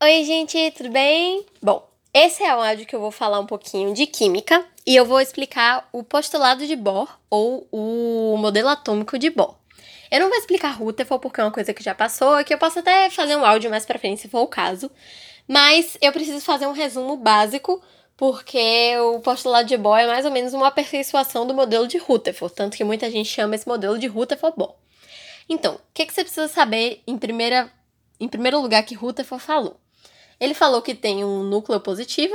Oi, gente, tudo bem? Bom, esse é o áudio que eu vou falar um pouquinho de química e eu vou explicar o postulado de Bohr ou o modelo atômico de Bohr. Eu não vou explicar Rutherford porque é uma coisa que já passou, que eu posso até fazer um áudio mais pra frente se for o caso, mas eu preciso fazer um resumo básico porque o postulado de Bohr é mais ou menos uma aperfeiçoação do modelo de Rutherford, tanto que muita gente chama esse modelo de Rutherford-Bohr. Então, o que, que você precisa saber em, primeira, em primeiro lugar que Rutherford falou? Ele falou que tem um núcleo positivo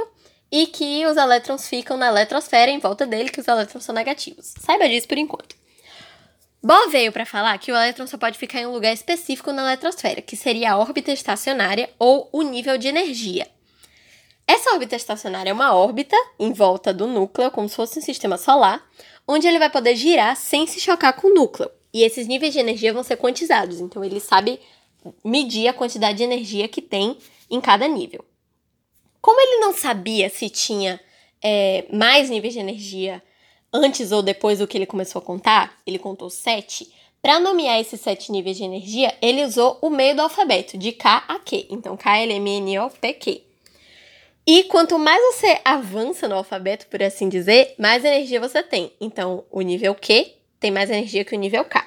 e que os elétrons ficam na eletrosfera em volta dele, que os elétrons são negativos. Saiba disso por enquanto. Bohr veio para falar que o elétron só pode ficar em um lugar específico na eletrosfera, que seria a órbita estacionária ou o nível de energia. Essa órbita estacionária é uma órbita em volta do núcleo, como se fosse um sistema solar, onde ele vai poder girar sem se chocar com o núcleo. E esses níveis de energia vão ser quantizados, então ele sabe medir a quantidade de energia que tem em cada nível. Como ele não sabia se tinha é, mais níveis de energia antes ou depois do que ele começou a contar, ele contou sete. Para nomear esses sete níveis de energia, ele usou o meio do alfabeto, de K a Q. Então, K, L, M, N, O, P, Q. E quanto mais você avança no alfabeto, por assim dizer, mais energia você tem. Então, o nível Q tem mais energia que o nível K.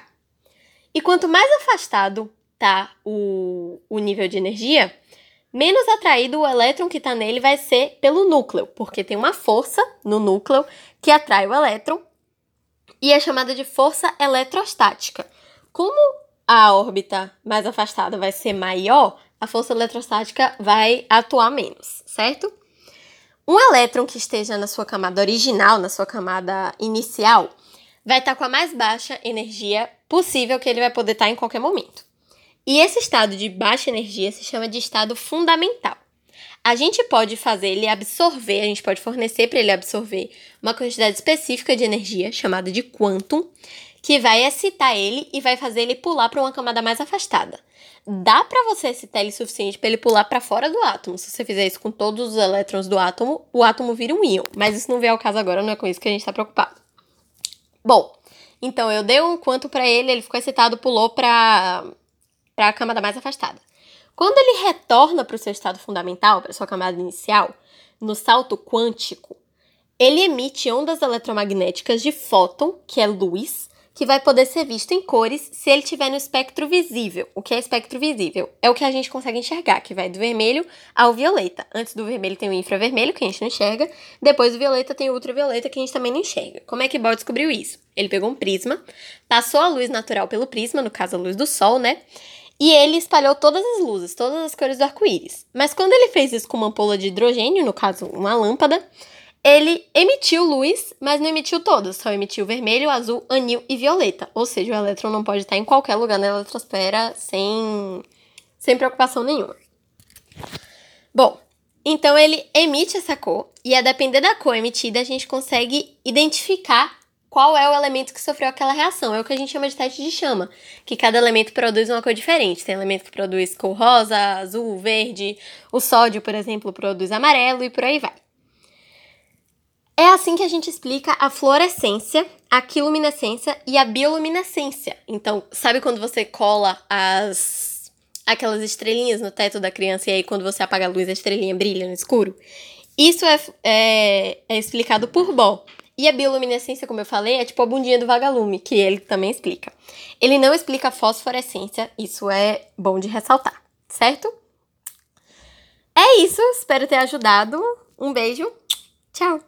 E quanto mais afastado tá o, o nível de energia, menos atraído o elétron que está nele vai ser pelo núcleo, porque tem uma força no núcleo que atrai o elétron e é chamada de força eletrostática. Como a órbita mais afastada vai ser maior, a força eletrostática vai atuar menos, certo? Um elétron que esteja na sua camada original, na sua camada inicial, vai estar com a mais baixa energia possível que ele vai poder estar em qualquer momento. E esse estado de baixa energia se chama de estado fundamental. A gente pode fazer ele absorver, a gente pode fornecer para ele absorver uma quantidade específica de energia, chamada de quantum, que vai excitar ele e vai fazer ele pular para uma camada mais afastada. Dá para você excitar ele o suficiente para ele pular para fora do átomo. Se você fizer isso com todos os elétrons do átomo, o átomo vira um íon. Mas isso não vem ao caso agora, não é com isso que a gente está preocupado. Bom, então eu dei um quanto para ele, ele ficou excitado, pulou para para a camada mais afastada. Quando ele retorna para o seu estado fundamental, para sua camada inicial, no salto quântico, ele emite ondas eletromagnéticas de fóton, que é luz, que vai poder ser visto em cores se ele estiver no espectro visível. O que é espectro visível? É o que a gente consegue enxergar, que vai do vermelho ao violeta. Antes do vermelho tem o infravermelho, que a gente não enxerga. Depois do violeta tem o ultravioleta, que a gente também não enxerga. Como é que Bohr descobriu isso? Ele pegou um prisma, passou a luz natural pelo prisma, no caso a luz do sol, né? E ele espalhou todas as luzes, todas as cores do arco-íris. Mas quando ele fez isso com uma ampola de hidrogênio, no caso uma lâmpada, ele emitiu luz, mas não emitiu todas, só emitiu vermelho, azul, anil e violeta. Ou seja, o elétron não pode estar em qualquer lugar na eletrosfera sem, sem preocupação nenhuma. Bom, então ele emite essa cor, e a depender da cor emitida, a gente consegue identificar qual é o elemento que sofreu aquela reação. É o que a gente chama de teste de chama, que cada elemento produz uma cor diferente. Tem elemento que produz cor rosa, azul, verde, o sódio, por exemplo, produz amarelo e por aí vai. É assim que a gente explica a fluorescência, a quiluminescência e a bioluminescência. Então, sabe quando você cola as aquelas estrelinhas no teto da criança e aí quando você apaga a luz a estrelinha brilha no escuro? Isso é, é, é explicado por Bohr. E a bioluminescência, como eu falei, é tipo a bundinha do vagalume, que ele também explica. Ele não explica a fosforescência, isso é bom de ressaltar, certo? É isso, espero ter ajudado. Um beijo, tchau!